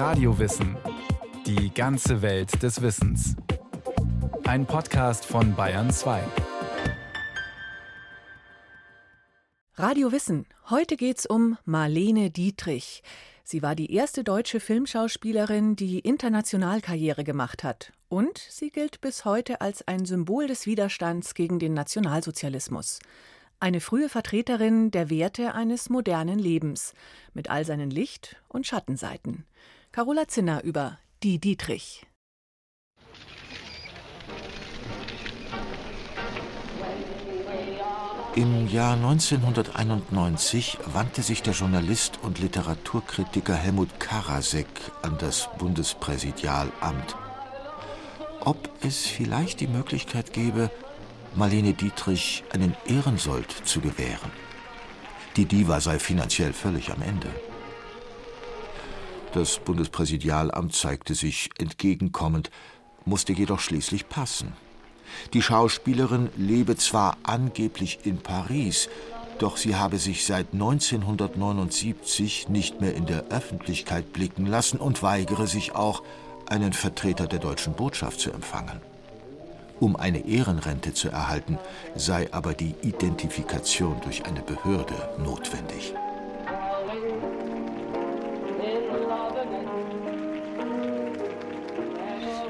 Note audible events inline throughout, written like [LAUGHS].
Radiowissen. Die ganze Welt des Wissens. Ein Podcast von Bayern 2. Radio Wissen. Heute geht's um Marlene Dietrich. Sie war die erste deutsche Filmschauspielerin, die international Karriere gemacht hat. Und sie gilt bis heute als ein Symbol des Widerstands gegen den Nationalsozialismus. Eine frühe Vertreterin der Werte eines modernen Lebens, mit all seinen Licht- und Schattenseiten. Carola Zinner über Die Dietrich. Im Jahr 1991 wandte sich der Journalist und Literaturkritiker Helmut Karasek an das Bundespräsidialamt. Ob es vielleicht die Möglichkeit gäbe, Marlene Dietrich einen Ehrensold zu gewähren. Die Diva sei finanziell völlig am Ende. Das Bundespräsidialamt zeigte sich entgegenkommend, musste jedoch schließlich passen. Die Schauspielerin lebe zwar angeblich in Paris, doch sie habe sich seit 1979 nicht mehr in der Öffentlichkeit blicken lassen und weigere sich auch, einen Vertreter der deutschen Botschaft zu empfangen. Um eine Ehrenrente zu erhalten, sei aber die Identifikation durch eine Behörde notwendig.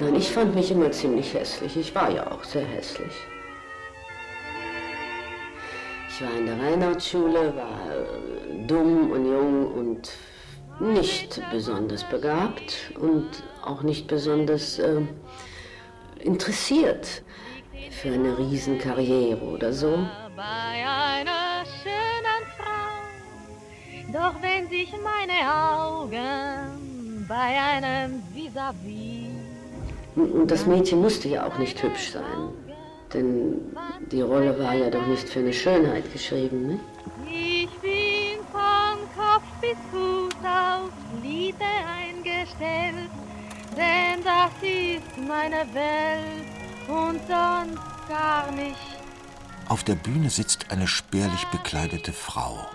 Nein, ich fand mich immer ziemlich hässlich. Ich war ja auch sehr hässlich. Ich war in der Reinhardtschule, war dumm und jung und nicht besonders begabt und auch nicht besonders äh, interessiert für eine Riesenkarriere oder so. Bei einer schönen Frau, doch wenn sich meine Augen bei einem vis-à-vis. Und das Mädchen musste ja auch nicht hübsch sein, denn die Rolle war ja doch nicht für eine Schönheit geschrieben. Ne? Ich bin von Kopf bis Fuß auf Liebe eingestellt denn das ist meine Welt und sonst gar nicht. Auf der Bühne sitzt eine spärlich bekleidete Frau,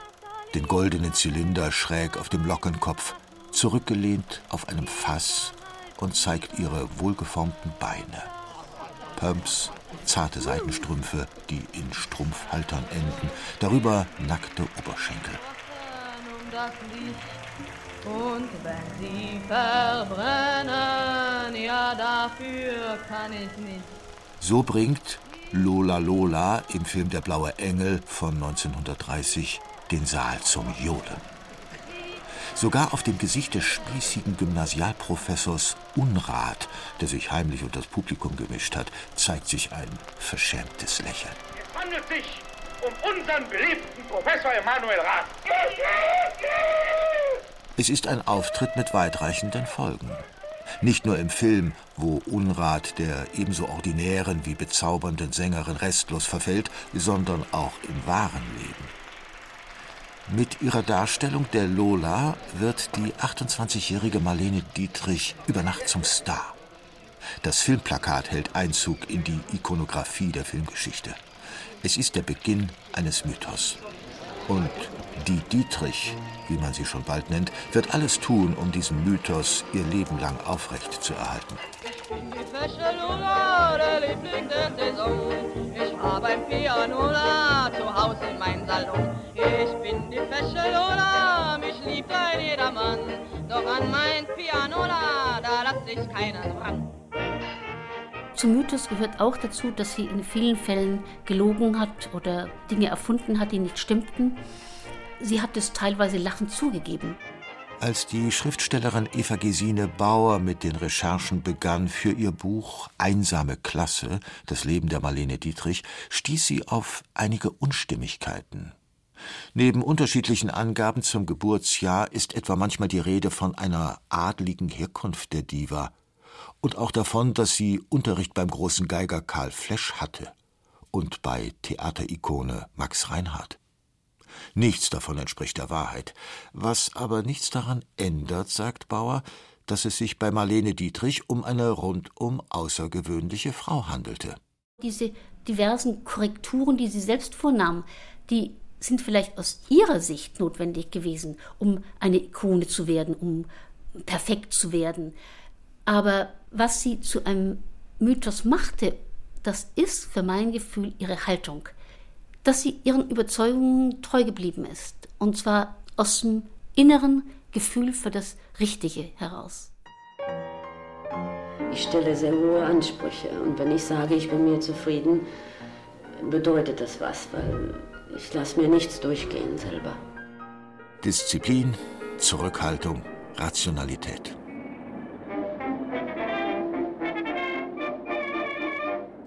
den goldenen Zylinder schräg auf dem Lockenkopf, zurückgelehnt auf einem Fass und zeigt ihre wohlgeformten Beine. Pumps, zarte Seitenstrümpfe, die in Strumpfhaltern enden, darüber nackte Oberschenkel. Und wenn sie verbrennen, ja dafür kann ich nicht. So bringt Lola Lola im Film Der blaue Engel von 1930 den Saal zum Jodeln. Sogar auf dem Gesicht des spießigen Gymnasialprofessors Unrat, der sich heimlich unter das Publikum gemischt hat, zeigt sich ein verschämtes Lächeln. Es handelt sich um unseren beliebten Professor Emanuel Rath. Es ist ein Auftritt mit weitreichenden Folgen. Nicht nur im Film, wo Unrat der ebenso ordinären wie bezaubernden Sängerin restlos verfällt, sondern auch im wahren Leben. Mit ihrer Darstellung der Lola wird die 28-jährige Marlene Dietrich über Nacht zum Star. Das Filmplakat hält Einzug in die Ikonografie der Filmgeschichte. Es ist der Beginn eines Mythos. Und die Dietrich, wie man sie schon bald nennt, wird alles tun, um diesen Mythos ihr Leben lang aufrecht zu erhalten. Ich bin die fesche Lola, der Liebling der Saison. Ich habe ein Pianola zu Hause in meinem Salon. Ich bin die fesche Lola, mich liebt ein jedermann. Doch an mein Pianola, da lass ich keinen ran. Zum Mythos gehört auch dazu, dass sie in vielen Fällen gelogen hat oder Dinge erfunden hat, die nicht stimmten. Sie hat es teilweise lachend zugegeben. Als die Schriftstellerin Eva Gesine Bauer mit den Recherchen begann für ihr Buch Einsame Klasse, das Leben der Marlene Dietrich, stieß sie auf einige Unstimmigkeiten. Neben unterschiedlichen Angaben zum Geburtsjahr ist etwa manchmal die Rede von einer adligen Herkunft der Diva und auch davon, dass sie Unterricht beim großen Geiger Karl Flesch hatte und bei Theaterikone Max Reinhardt. Nichts davon entspricht der Wahrheit. Was aber nichts daran ändert, sagt Bauer, dass es sich bei Marlene Dietrich um eine rundum außergewöhnliche Frau handelte. Diese diversen Korrekturen, die sie selbst vornahm, die sind vielleicht aus ihrer Sicht notwendig gewesen, um eine Ikone zu werden, um perfekt zu werden. Aber was sie zu einem Mythos machte, das ist für mein Gefühl ihre Haltung. Dass sie ihren Überzeugungen treu geblieben ist. Und zwar aus dem inneren Gefühl für das Richtige heraus. Ich stelle sehr hohe Ansprüche und wenn ich sage, ich bin mir zufrieden, bedeutet das was, weil ich lasse mir nichts durchgehen selber. Disziplin, Zurückhaltung, Rationalität.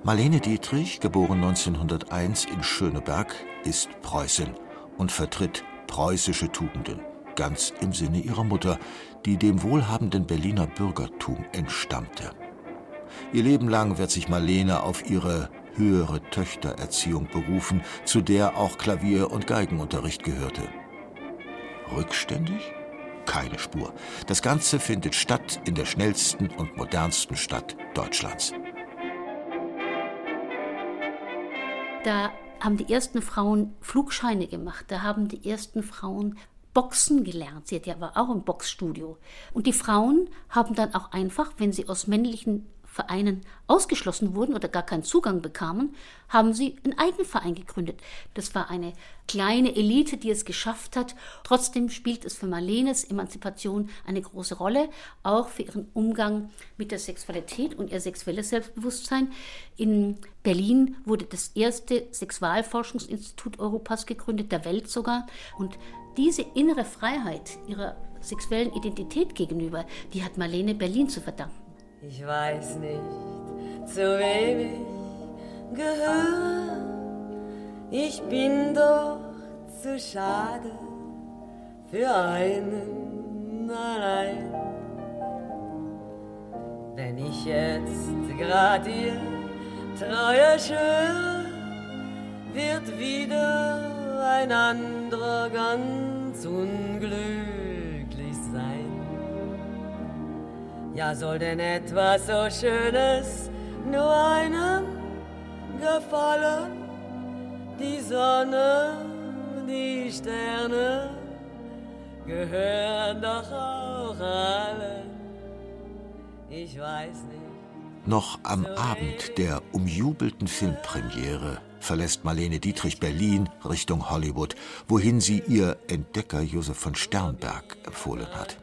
Marlene Dietrich, geboren 1901 in Schöneberg, ist Preußin und vertritt preußische Tugenden, ganz im Sinne ihrer Mutter, die dem wohlhabenden Berliner Bürgertum entstammte. Ihr Leben lang wird sich Marlene auf ihre höhere Töchtererziehung berufen, zu der auch Klavier- und Geigenunterricht gehörte. Rückständig? Keine Spur. Das Ganze findet statt in der schnellsten und modernsten Stadt Deutschlands. Da haben die ersten Frauen Flugscheine gemacht, da haben die ersten Frauen Boxen gelernt. Sie hat ja aber auch ein Boxstudio. Und die Frauen haben dann auch einfach, wenn sie aus männlichen Vereinen ausgeschlossen wurden oder gar keinen Zugang bekamen, haben sie einen eigenen Verein gegründet. Das war eine kleine Elite, die es geschafft hat. Trotzdem spielt es für Marlenes Emanzipation eine große Rolle, auch für ihren Umgang mit der Sexualität und ihr sexuelles Selbstbewusstsein. In Berlin wurde das erste Sexualforschungsinstitut Europas gegründet, der Welt sogar. Und diese innere Freiheit ihrer sexuellen Identität gegenüber, die hat Marlene Berlin zu verdanken. Ich weiß nicht, zu wem ich gehöre. Ich bin doch zu schade für einen allein. Wenn ich jetzt grad ihr Treue schwöre, wird wieder ein anderer ganz unglücklich Ja, soll denn etwas so Schönes nur einem gefallen? Die Sonne, die Sterne gehören doch auch allen. Ich weiß nicht. Noch am Abend der umjubelten Filmpremiere verlässt Marlene Dietrich Berlin Richtung Hollywood, wohin sie ihr Entdecker Josef von Sternberg empfohlen hat.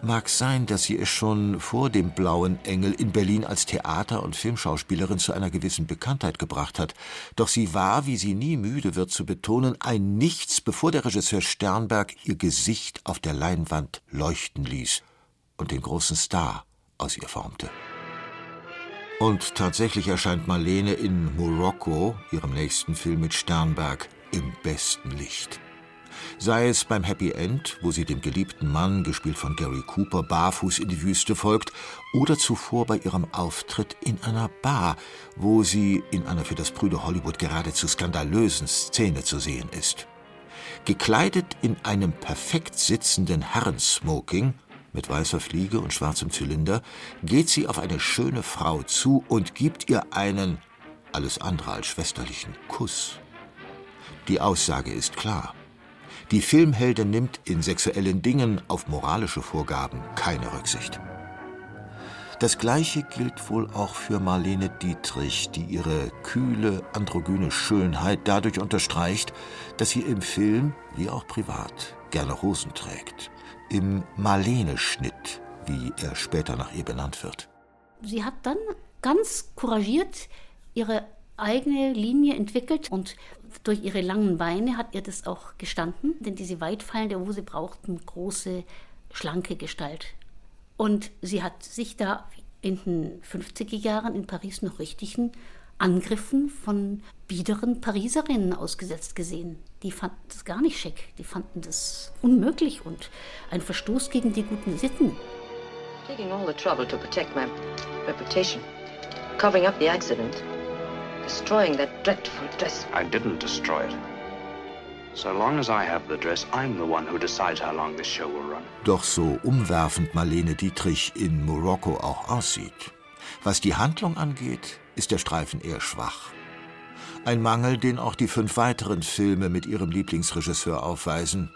Mag sein, dass sie es schon vor dem Blauen Engel in Berlin als Theater- und Filmschauspielerin zu einer gewissen Bekanntheit gebracht hat. Doch sie war, wie sie nie müde wird zu betonen, ein Nichts, bevor der Regisseur Sternberg ihr Gesicht auf der Leinwand leuchten ließ und den großen Star aus ihr formte. Und tatsächlich erscheint Marlene in Morocco, ihrem nächsten Film mit Sternberg, im besten Licht. Sei es beim Happy End, wo sie dem geliebten Mann, gespielt von Gary Cooper, barfuß in die Wüste folgt, oder zuvor bei ihrem Auftritt in einer Bar, wo sie in einer für das Brüder Hollywood geradezu skandalösen Szene zu sehen ist. Gekleidet in einem perfekt sitzenden Herrensmoking, mit weißer Fliege und schwarzem Zylinder, geht sie auf eine schöne Frau zu und gibt ihr einen, alles andere als schwesterlichen Kuss. Die Aussage ist klar. Die Filmheldin nimmt in sexuellen Dingen auf moralische Vorgaben keine Rücksicht. Das Gleiche gilt wohl auch für Marlene Dietrich, die ihre kühle, androgyne Schönheit dadurch unterstreicht, dass sie im Film, wie auch privat, gerne Hosen trägt. Im Marlene-Schnitt, wie er später nach ihr benannt wird. Sie hat dann ganz couragiert ihre eigene Linie entwickelt und durch ihre langen Beine hat ihr das auch gestanden, denn diese weitfallende Hose braucht eine große, schlanke Gestalt. Und sie hat sich da in den 50er Jahren in Paris noch richtigen Angriffen von biederen Pariserinnen ausgesetzt gesehen. Die fanden das gar nicht schick, die fanden das unmöglich und ein Verstoß gegen die guten Sitten. Taking all the trouble to protect my reputation, covering up the accident destroying that dreadful dress. I didn't destroy it. So long as I have the dress, I'm the one who decides how long this show will run. Doch so umwerfend Marlene Dietrich in Morocco auch aussieht. Was die Handlung angeht, ist der Streifen eher schwach. Ein Mangel, den auch die fünf weiteren Filme mit ihrem Lieblingsregisseur aufweisen.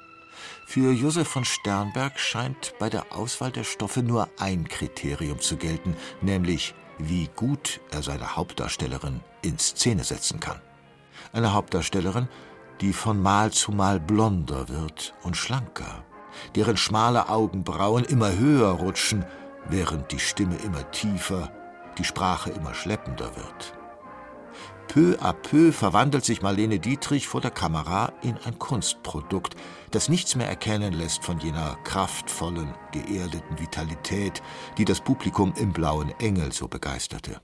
Für Josef von Sternberg scheint bei der Auswahl der Stoffe nur ein Kriterium zu gelten, nämlich wie gut er seine Hauptdarstellerin in Szene setzen kann. Eine Hauptdarstellerin, die von Mal zu Mal blonder wird und schlanker, deren schmale Augenbrauen immer höher rutschen, während die Stimme immer tiefer, die Sprache immer schleppender wird. Peu à peu verwandelt sich Marlene Dietrich vor der Kamera in ein Kunstprodukt, das nichts mehr erkennen lässt von jener kraftvollen, geerdeten Vitalität, die das Publikum im Blauen Engel so begeisterte.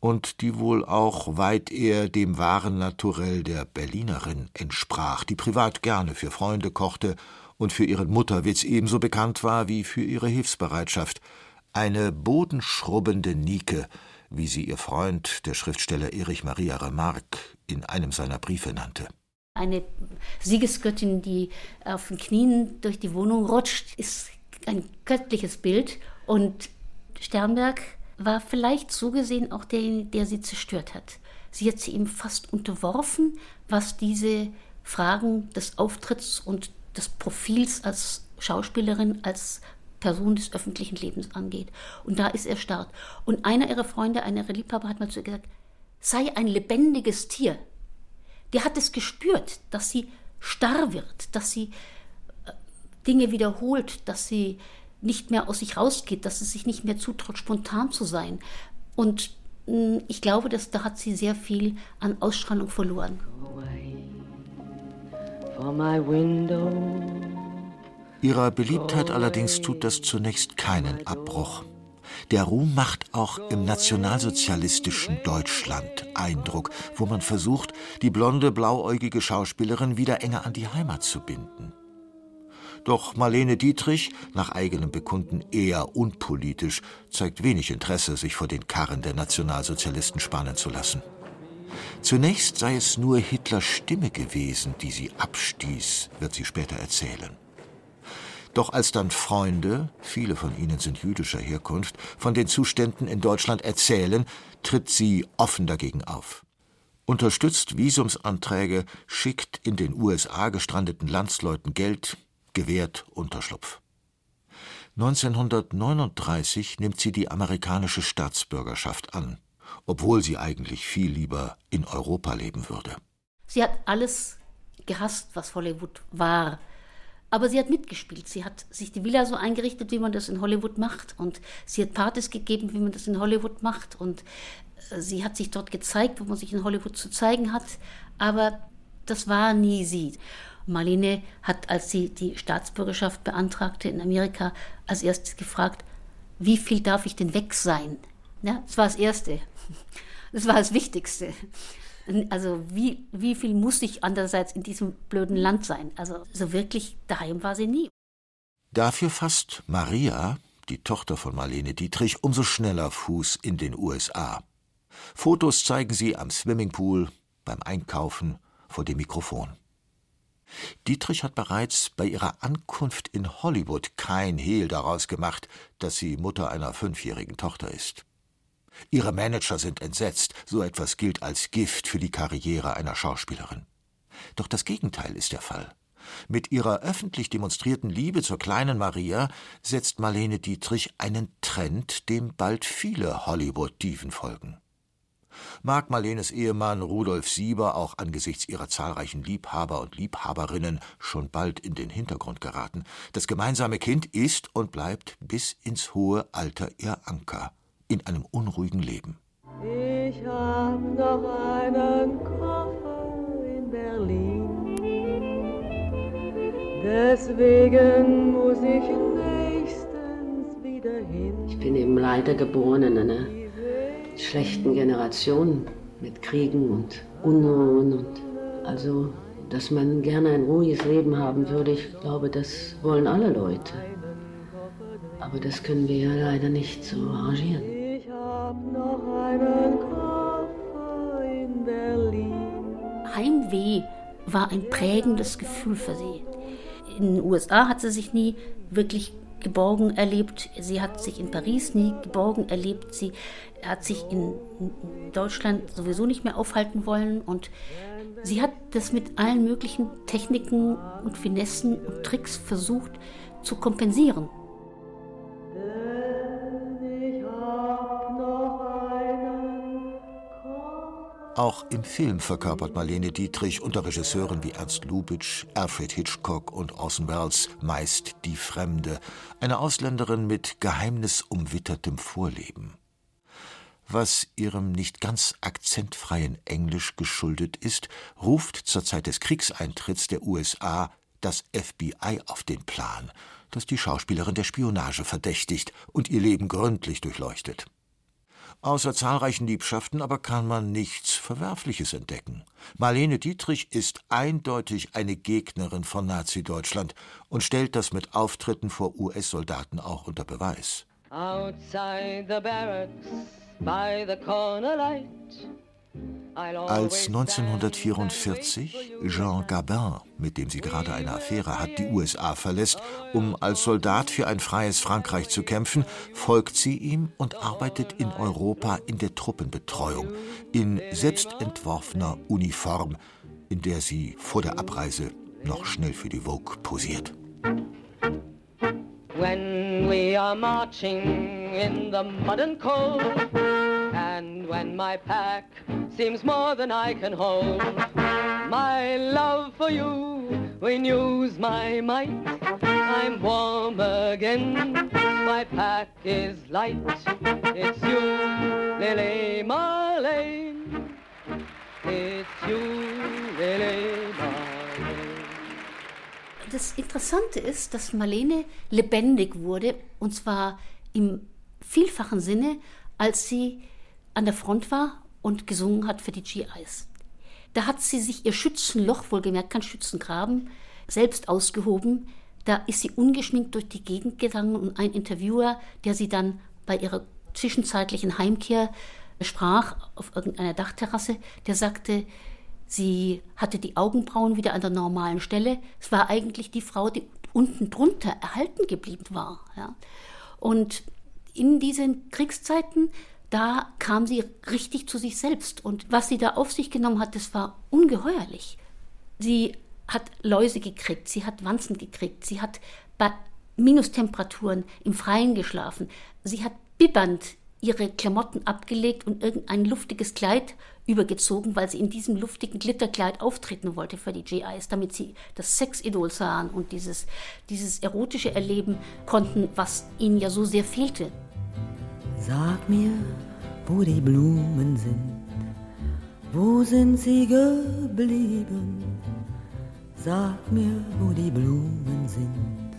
Und die wohl auch weit eher dem wahren Naturell der Berlinerin entsprach, die privat gerne für Freunde kochte und für ihren Mutterwitz ebenso bekannt war wie für ihre Hilfsbereitschaft. Eine bodenschrubbende Nike, wie sie ihr Freund, der Schriftsteller Erich Maria Remarque, in einem seiner Briefe nannte. Eine Siegesgöttin, die auf den Knien durch die Wohnung rutscht, ist ein göttliches Bild. Und Sternberg war vielleicht so gesehen auch der, der sie zerstört hat. Sie hat sie ihm fast unterworfen, was diese Fragen des Auftritts und des Profils als Schauspielerin, als Person des öffentlichen Lebens angeht. Und da ist er stark. Und einer ihrer Freunde, einer ihrer Liebhaber hat mal zu ihr gesagt, sei ein lebendiges Tier. Der hat es gespürt, dass sie starr wird, dass sie äh, Dinge wiederholt, dass sie nicht mehr aus sich rausgeht, dass es sich nicht mehr zutraut, spontan zu sein. Und mm, ich glaube, dass da hat sie sehr viel an Ausstrahlung verloren. For my window Ihrer Beliebtheit allerdings tut das zunächst keinen Abbruch. Der Ruhm macht auch im nationalsozialistischen Deutschland Eindruck, wo man versucht, die blonde, blauäugige Schauspielerin wieder enger an die Heimat zu binden. Doch Marlene Dietrich, nach eigenem Bekunden eher unpolitisch, zeigt wenig Interesse, sich vor den Karren der Nationalsozialisten spannen zu lassen. Zunächst sei es nur Hitlers Stimme gewesen, die sie abstieß, wird sie später erzählen. Doch als dann Freunde, viele von ihnen sind jüdischer Herkunft, von den Zuständen in Deutschland erzählen, tritt sie offen dagegen auf. Unterstützt Visumsanträge, schickt in den USA gestrandeten Landsleuten Geld, gewährt Unterschlupf. 1939 nimmt sie die amerikanische Staatsbürgerschaft an, obwohl sie eigentlich viel lieber in Europa leben würde. Sie hat alles gehasst, was Hollywood war. Aber sie hat mitgespielt. Sie hat sich die Villa so eingerichtet, wie man das in Hollywood macht. Und sie hat Partys gegeben, wie man das in Hollywood macht. Und äh, sie hat sich dort gezeigt, wo man sich in Hollywood zu zeigen hat. Aber das war nie sie. Marlene hat, als sie die Staatsbürgerschaft beantragte in Amerika, als erstes gefragt, wie viel darf ich denn weg sein? Ja, das war das Erste. [LAUGHS] Das war das Wichtigste. Also wie, wie viel muss ich andererseits in diesem blöden Land sein? Also so wirklich daheim war sie nie. Dafür fasst Maria, die Tochter von Marlene Dietrich, umso schneller Fuß in den USA. Fotos zeigen sie am Swimmingpool, beim Einkaufen, vor dem Mikrofon. Dietrich hat bereits bei ihrer Ankunft in Hollywood kein Hehl daraus gemacht, dass sie Mutter einer fünfjährigen Tochter ist. Ihre Manager sind entsetzt, so etwas gilt als Gift für die Karriere einer Schauspielerin. Doch das Gegenteil ist der Fall. Mit ihrer öffentlich demonstrierten Liebe zur kleinen Maria setzt Marlene Dietrich einen Trend, dem bald viele Hollywood-Diven folgen. Mag Marlenes Ehemann Rudolf Sieber auch angesichts ihrer zahlreichen Liebhaber und Liebhaberinnen schon bald in den Hintergrund geraten, das gemeinsame Kind ist und bleibt bis ins hohe Alter ihr Anker in einem unruhigen Leben. Ich hab noch einen Koffer in Berlin. Deswegen muss ich nächstens wieder hin. Ich bin eben leider geboren in einer schlechten Generation mit Kriegen und Unruhen und also, dass man gerne ein ruhiges Leben haben würde, ich glaube, das wollen alle Leute. Aber das können wir ja leider nicht so arrangieren Heimweh war ein prägendes Gefühl für sie. In den USA hat sie sich nie wirklich geborgen erlebt. Sie hat sich in Paris nie geborgen erlebt. Sie hat sich in Deutschland sowieso nicht mehr aufhalten wollen. Und Sie hat das mit allen möglichen Techniken und Finessen und Tricks versucht zu kompensieren. Auch im Film verkörpert Marlene Dietrich unter Regisseuren wie Ernst Lubitsch, Alfred Hitchcock und Orson Welles meist die Fremde, eine Ausländerin mit geheimnisumwittertem Vorleben. Was ihrem nicht ganz akzentfreien Englisch geschuldet ist, ruft zur Zeit des Kriegseintritts der USA das FBI auf den Plan, das die Schauspielerin der Spionage verdächtigt und ihr Leben gründlich durchleuchtet. Außer zahlreichen Liebschaften aber kann man nichts Verwerfliches entdecken. Marlene Dietrich ist eindeutig eine Gegnerin von Nazi-Deutschland und stellt das mit Auftritten vor US-Soldaten auch unter Beweis. Outside the barracks, by the corner light. Als 1944 Jean Gabin, mit dem sie gerade eine Affäre hat, die USA verlässt, um als Soldat für ein freies Frankreich zu kämpfen, folgt sie ihm und arbeitet in Europa in der Truppenbetreuung, in selbstentworfener Uniform, in der sie vor der Abreise noch schnell für die Vogue posiert. When we are marching in the mud and cold And when my pack seems more than I can hold, my love for you renews my might. I'm warm again, my pack is light. It's you, Lily Marlene. It's you, Lily Marlene. Das Interessante ist, dass Marlene lebendig wurde, und zwar im vielfachen Sinne, als sie an der Front war und gesungen hat für die GIs. Da hat sie sich ihr Schützenloch, wohlgemerkt kein Schützengraben, selbst ausgehoben. Da ist sie ungeschminkt durch die Gegend gegangen und ein Interviewer, der sie dann bei ihrer zwischenzeitlichen Heimkehr sprach auf irgendeiner Dachterrasse, der sagte, sie hatte die Augenbrauen wieder an der normalen Stelle. Es war eigentlich die Frau, die unten drunter erhalten geblieben war. Ja. Und in diesen Kriegszeiten da kam sie richtig zu sich selbst. Und was sie da auf sich genommen hat, das war ungeheuerlich. Sie hat Läuse gekriegt, sie hat Wanzen gekriegt, sie hat bei Minustemperaturen im Freien geschlafen, sie hat bibbernd ihre Klamotten abgelegt und irgendein luftiges Kleid übergezogen, weil sie in diesem luftigen Glitterkleid auftreten wollte für die GIs, damit sie das Sexidol sahen und dieses, dieses erotische erleben konnten, was ihnen ja so sehr fehlte. Sag mir, wo die Blumen sind, wo sind sie geblieben? Sag mir, wo die Blumen sind,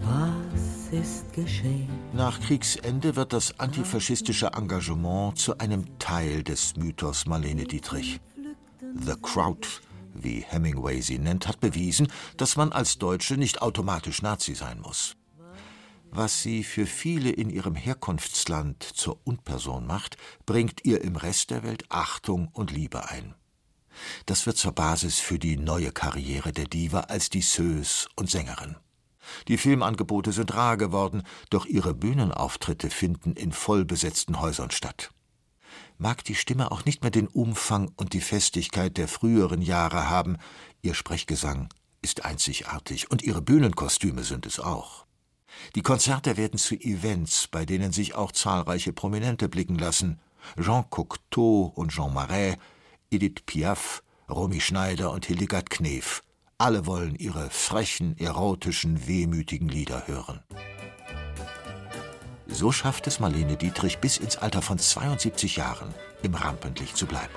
was ist geschehen? Nach Kriegsende wird das antifaschistische Engagement zu einem Teil des Mythos Marlene Dietrich. The Crowd, wie Hemingway sie nennt, hat bewiesen, dass man als Deutsche nicht automatisch Nazi sein muss. Was sie für viele in ihrem Herkunftsland zur Unperson macht, bringt ihr im Rest der Welt Achtung und Liebe ein. Das wird zur Basis für die neue Karriere der Diva als Disseuse und Sängerin. Die Filmangebote sind rar geworden, doch ihre Bühnenauftritte finden in vollbesetzten Häusern statt. Mag die Stimme auch nicht mehr den Umfang und die Festigkeit der früheren Jahre haben, ihr Sprechgesang ist einzigartig und ihre Bühnenkostüme sind es auch. Die Konzerte werden zu Events, bei denen sich auch zahlreiche Prominente blicken lassen. Jean Cocteau und Jean Marais, Edith Piaf, Romy Schneider und Hildegard Knef. Alle wollen ihre frechen, erotischen, wehmütigen Lieder hören. So schafft es Marlene Dietrich bis ins Alter von 72 Jahren im Rampenlicht zu bleiben.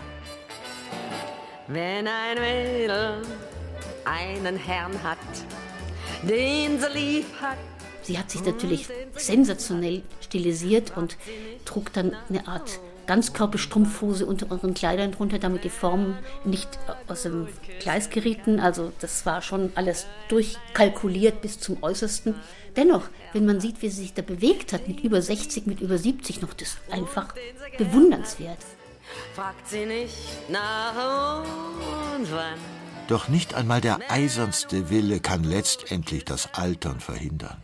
Wenn ein Mädel einen Herrn hat, den sie lieb hat, Sie hat sich natürlich sensationell stilisiert und trug dann eine Art Ganzkörperstrumpfhose unter ihren Kleidern drunter, damit die Formen nicht aus dem Gleis gerieten. Also das war schon alles durchkalkuliert bis zum Äußersten. Dennoch, wenn man sieht, wie sie sich da bewegt hat, mit über 60, mit über 70 noch, das ist einfach bewundernswert. Fragt sie nicht nach und wann. Doch nicht einmal der eisernste Wille kann letztendlich das Altern verhindern.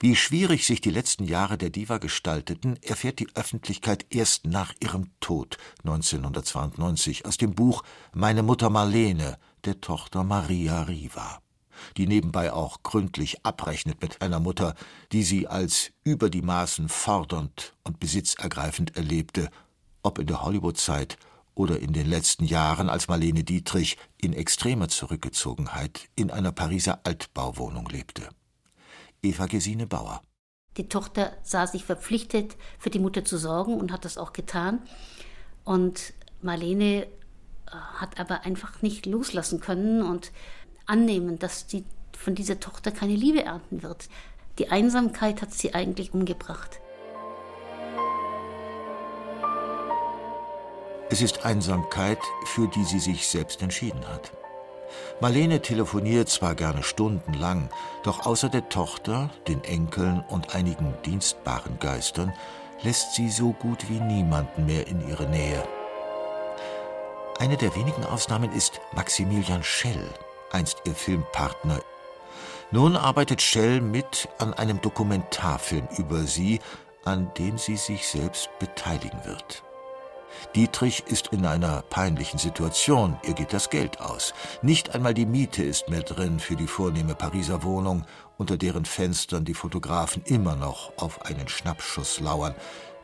Wie schwierig sich die letzten Jahre der Diva gestalteten, erfährt die Öffentlichkeit erst nach ihrem Tod 1992 aus dem Buch Meine Mutter Marlene der Tochter Maria Riva, die nebenbei auch gründlich abrechnet mit einer Mutter, die sie als über die Maßen fordernd und besitzergreifend erlebte, ob in der Hollywoodzeit oder in den letzten Jahren, als Marlene Dietrich in extremer Zurückgezogenheit in einer Pariser Altbauwohnung lebte. Eva Gesine Bauer. Die Tochter sah sich verpflichtet, für die Mutter zu sorgen und hat das auch getan. Und Marlene äh, hat aber einfach nicht loslassen können und annehmen, dass sie von dieser Tochter keine Liebe ernten wird. Die Einsamkeit hat sie eigentlich umgebracht. Es ist Einsamkeit, für die sie sich selbst entschieden hat. Marlene telefoniert zwar gerne stundenlang, doch außer der Tochter, den Enkeln und einigen dienstbaren Geistern lässt sie so gut wie niemanden mehr in ihre Nähe. Eine der wenigen Ausnahmen ist Maximilian Schell, einst ihr Filmpartner. Nun arbeitet Schell mit an einem Dokumentarfilm über sie, an dem sie sich selbst beteiligen wird. Dietrich ist in einer peinlichen Situation. Ihr geht das Geld aus. Nicht einmal die Miete ist mehr drin für die vornehme Pariser Wohnung, unter deren Fenstern die Fotografen immer noch auf einen Schnappschuss lauern,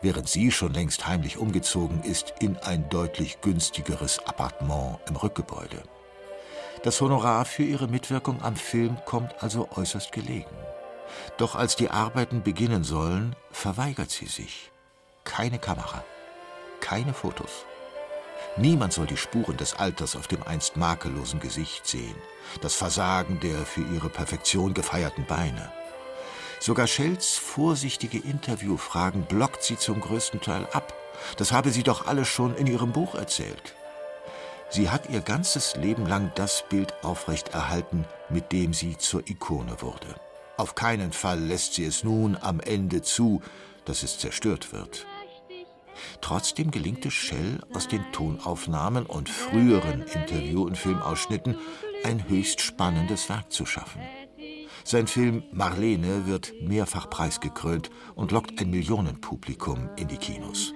während sie schon längst heimlich umgezogen ist in ein deutlich günstigeres Appartement im Rückgebäude. Das Honorar für ihre Mitwirkung am Film kommt also äußerst gelegen. Doch als die Arbeiten beginnen sollen, verweigert sie sich. Keine Kamera keine Fotos. Niemand soll die Spuren des Alters auf dem einst makellosen Gesicht sehen, das Versagen der für ihre Perfektion gefeierten Beine. Sogar Shells vorsichtige Interviewfragen blockt sie zum größten Teil ab. Das habe sie doch alles schon in ihrem Buch erzählt. Sie hat ihr ganzes Leben lang das Bild aufrechterhalten, mit dem sie zur Ikone wurde. Auf keinen Fall lässt sie es nun am Ende zu, dass es zerstört wird. Trotzdem gelingt es Shell aus den Tonaufnahmen und früheren Interview- und Filmausschnitten ein höchst spannendes Werk zu schaffen. Sein Film Marlene wird mehrfach preisgekrönt und lockt ein Millionenpublikum in die Kinos.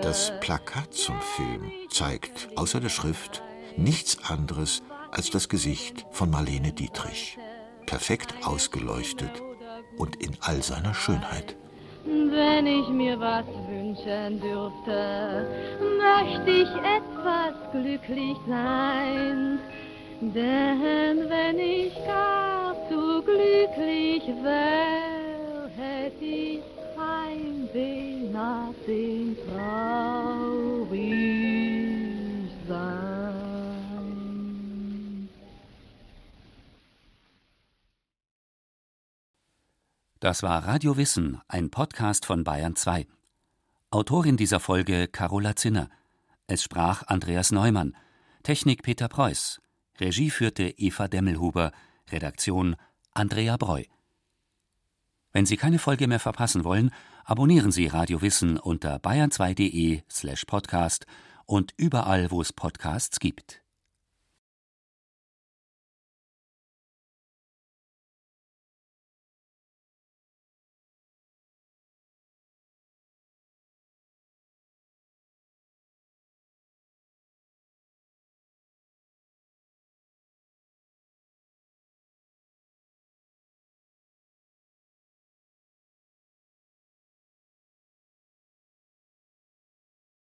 Das Plakat zum Film zeigt außer der Schrift nichts anderes als das Gesicht von Marlene Dietrich. Perfekt ausgeleuchtet und in all seiner Schönheit. Wenn ich mir was wünschen dürfte, möchte ich etwas glücklich sein. Denn wenn ich gar zu glücklich wär, hätte ich Heimweh nach dem traurig Das war Radio Wissen, ein Podcast von Bayern 2. Autorin dieser Folge Carola Zinner. Es sprach Andreas Neumann. Technik Peter Preuß. Regie führte Eva Demmelhuber. Redaktion Andrea Breu. Wenn Sie keine Folge mehr verpassen wollen, abonnieren Sie Radio Wissen unter bayern2.de slash podcast und überall, wo es Podcasts gibt.